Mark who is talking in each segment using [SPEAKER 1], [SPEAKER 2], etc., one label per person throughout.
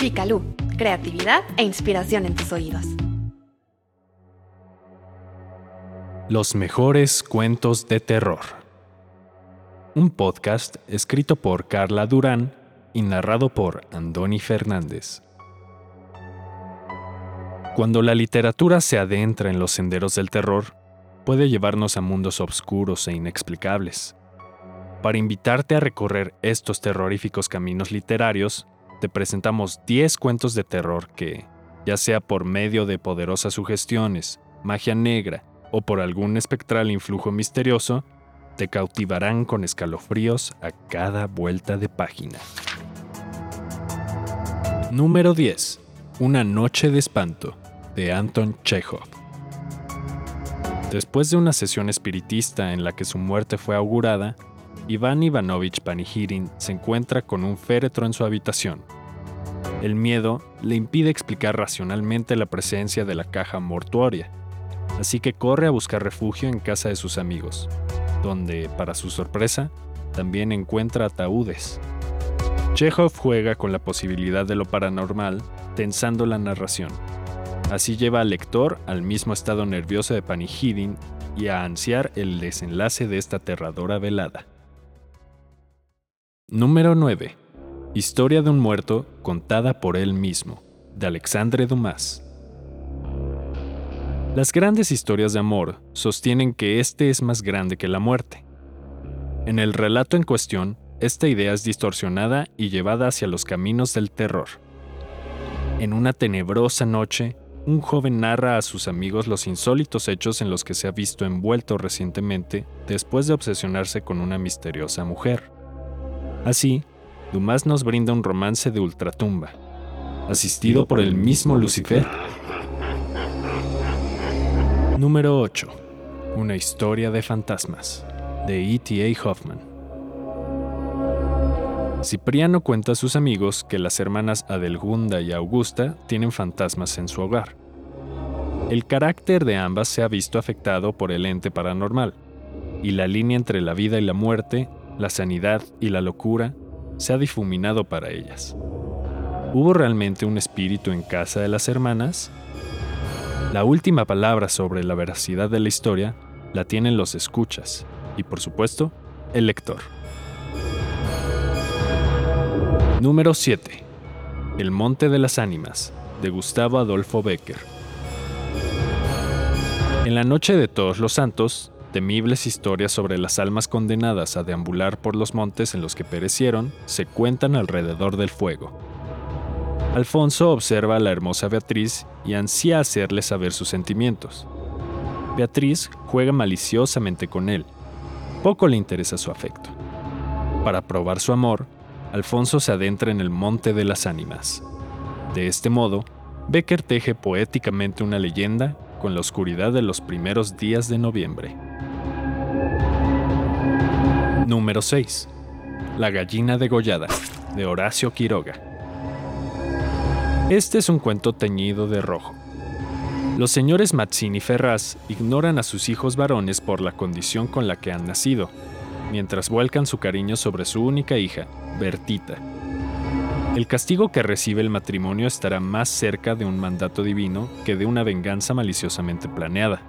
[SPEAKER 1] Picalú, creatividad e inspiración en tus oídos.
[SPEAKER 2] Los mejores cuentos de terror. Un podcast escrito por Carla Durán y narrado por Andoni Fernández. Cuando la literatura se adentra en los senderos del terror, puede llevarnos a mundos oscuros e inexplicables. Para invitarte a recorrer estos terroríficos caminos literarios, te presentamos 10 cuentos de terror que, ya sea por medio de poderosas sugestiones, magia negra o por algún espectral influjo misterioso, te cautivarán con escalofríos a cada vuelta de página. Número 10. Una noche de espanto, de Anton Chekhov. Después de una sesión espiritista en la que su muerte fue augurada, Iván Ivanovich Panihirin se encuentra con un féretro en su habitación. El miedo le impide explicar racionalmente la presencia de la caja mortuoria, así que corre a buscar refugio en casa de sus amigos, donde, para su sorpresa, también encuentra ataúdes. Chekhov juega con la posibilidad de lo paranormal, tensando la narración. Así lleva al lector al mismo estado nervioso de Panihirin y a ansiar el desenlace de esta aterradora velada. Número 9. Historia de un muerto contada por él mismo, de Alexandre Dumas. Las grandes historias de amor sostienen que este es más grande que la muerte. En el relato en cuestión, esta idea es distorsionada y llevada hacia los caminos del terror. En una tenebrosa noche, un joven narra a sus amigos los insólitos hechos en los que se ha visto envuelto recientemente después de obsesionarse con una misteriosa mujer. Así, Dumas nos brinda un romance de ultratumba, asistido por el mismo Lucifer. Número 8. Una historia de fantasmas, de E.T.A. Hoffman. Cipriano cuenta a sus amigos que las hermanas Adelgunda y Augusta tienen fantasmas en su hogar. El carácter de ambas se ha visto afectado por el ente paranormal, y la línea entre la vida y la muerte la sanidad y la locura se ha difuminado para ellas. ¿Hubo realmente un espíritu en casa de las hermanas? La última palabra sobre la veracidad de la historia la tienen los escuchas y, por supuesto, el lector. Número 7. El Monte de las Ánimas, de Gustavo Adolfo Becker. En la noche de todos los santos, Temibles historias sobre las almas condenadas a deambular por los montes en los que perecieron se cuentan alrededor del fuego. Alfonso observa a la hermosa Beatriz y ansía hacerle saber sus sentimientos. Beatriz juega maliciosamente con él. Poco le interesa su afecto. Para probar su amor, Alfonso se adentra en el Monte de las Ánimas. De este modo, Becker teje poéticamente una leyenda con la oscuridad de los primeros días de noviembre. Número 6. La gallina degollada, de Horacio Quiroga. Este es un cuento teñido de rojo. Los señores Mazzini y Ferraz ignoran a sus hijos varones por la condición con la que han nacido, mientras vuelcan su cariño sobre su única hija, Bertita. El castigo que recibe el matrimonio estará más cerca de un mandato divino que de una venganza maliciosamente planeada.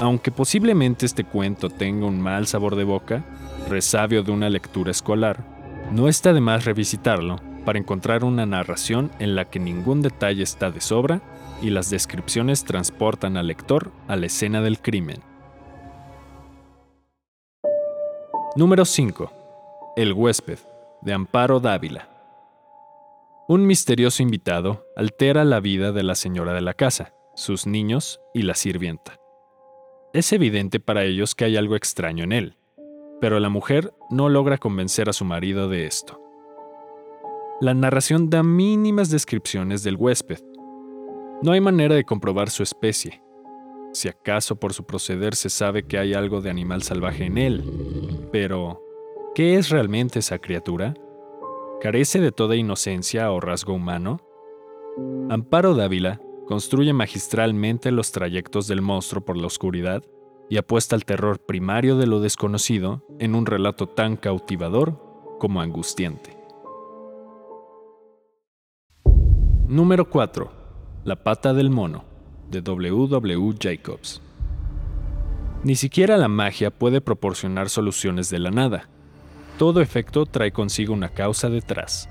[SPEAKER 2] Aunque posiblemente este cuento tenga un mal sabor de boca, resabio de una lectura escolar, no está de más revisitarlo para encontrar una narración en la que ningún detalle está de sobra y las descripciones transportan al lector a la escena del crimen. Número 5. El huésped, de Amparo Dávila. Un misterioso invitado altera la vida de la señora de la casa, sus niños y la sirvienta. Es evidente para ellos que hay algo extraño en él, pero la mujer no logra convencer a su marido de esto. La narración da mínimas descripciones del huésped. No hay manera de comprobar su especie. Si acaso por su proceder se sabe que hay algo de animal salvaje en él. Pero, ¿qué es realmente esa criatura? carece de toda inocencia o rasgo humano? Amparo Dávila construye magistralmente los trayectos del monstruo por la oscuridad y apuesta al terror primario de lo desconocido en un relato tan cautivador como angustiante. Número 4. La pata del mono, de W. W. Jacobs. Ni siquiera la magia puede proporcionar soluciones de la nada. Todo efecto trae consigo una causa detrás.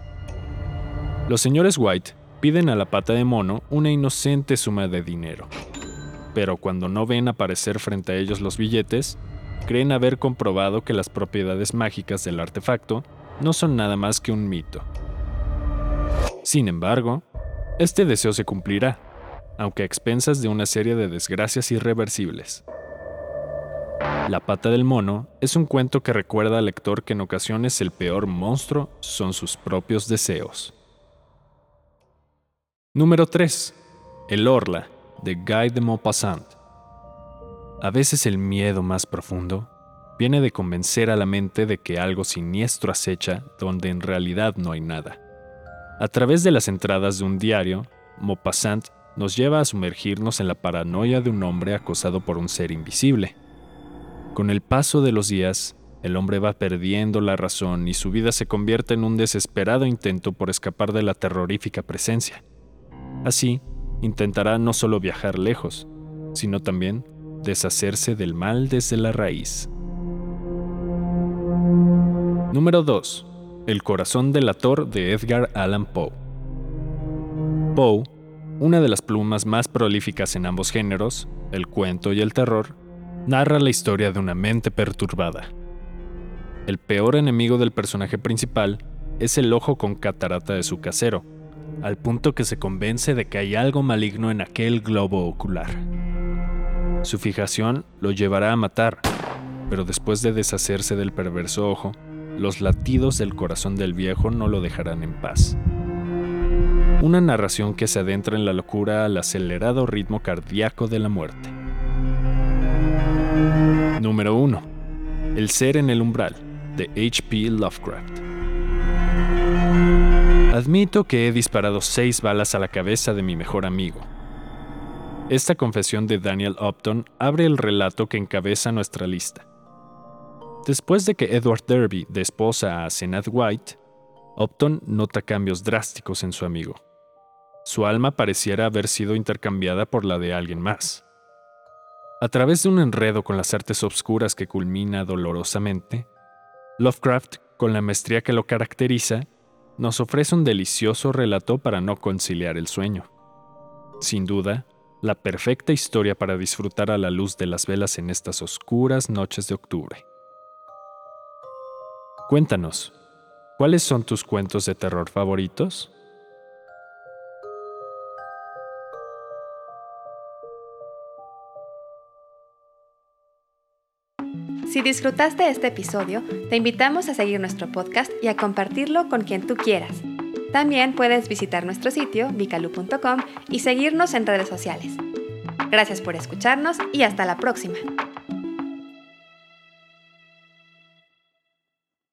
[SPEAKER 2] Los señores White piden a la pata de mono una inocente suma de dinero. Pero cuando no ven aparecer frente a ellos los billetes, creen haber comprobado que las propiedades mágicas del artefacto no son nada más que un mito. Sin embargo, este deseo se cumplirá, aunque a expensas de una serie de desgracias irreversibles. La pata del mono es un cuento que recuerda al lector que en ocasiones el peor monstruo son sus propios deseos. Número 3. El Orla, de Guy de Maupassant. A veces el miedo más profundo viene de convencer a la mente de que algo siniestro acecha donde en realidad no hay nada. A través de las entradas de un diario, Maupassant nos lleva a sumergirnos en la paranoia de un hombre acosado por un ser invisible. Con el paso de los días, el hombre va perdiendo la razón y su vida se convierte en un desesperado intento por escapar de la terrorífica presencia. Así, intentará no solo viajar lejos, sino también deshacerse del mal desde la raíz. Número 2. El corazón del ator de Edgar Allan Poe. Poe, una de las plumas más prolíficas en ambos géneros, el cuento y el terror, narra la historia de una mente perturbada. El peor enemigo del personaje principal es el ojo con catarata de su casero, al punto que se convence de que hay algo maligno en aquel globo ocular. Su fijación lo llevará a matar, pero después de deshacerse del perverso ojo, los latidos del corazón del viejo no lo dejarán en paz. Una narración que se adentra en la locura al acelerado ritmo cardíaco de la muerte. Número 1. El ser en el umbral, de H.P. Lovecraft. Admito que he disparado seis balas a la cabeza de mi mejor amigo. Esta confesión de Daniel Upton abre el relato que encabeza nuestra lista. Después de que Edward Derby desposa a Senat White, Upton nota cambios drásticos en su amigo. Su alma pareciera haber sido intercambiada por la de alguien más. A través de un enredo con las artes obscuras que culmina dolorosamente, Lovecraft, con la maestría que lo caracteriza, nos ofrece un delicioso relato para no conciliar el sueño. Sin duda, la perfecta historia para disfrutar a la luz de las velas en estas oscuras noches de octubre. Cuéntanos, ¿cuáles son tus cuentos de terror favoritos?
[SPEAKER 1] Disfrutaste este episodio, te invitamos a seguir nuestro podcast y a compartirlo con quien tú quieras. También puedes visitar nuestro sitio vicalu.com y seguirnos en redes sociales. Gracias por escucharnos y hasta la próxima.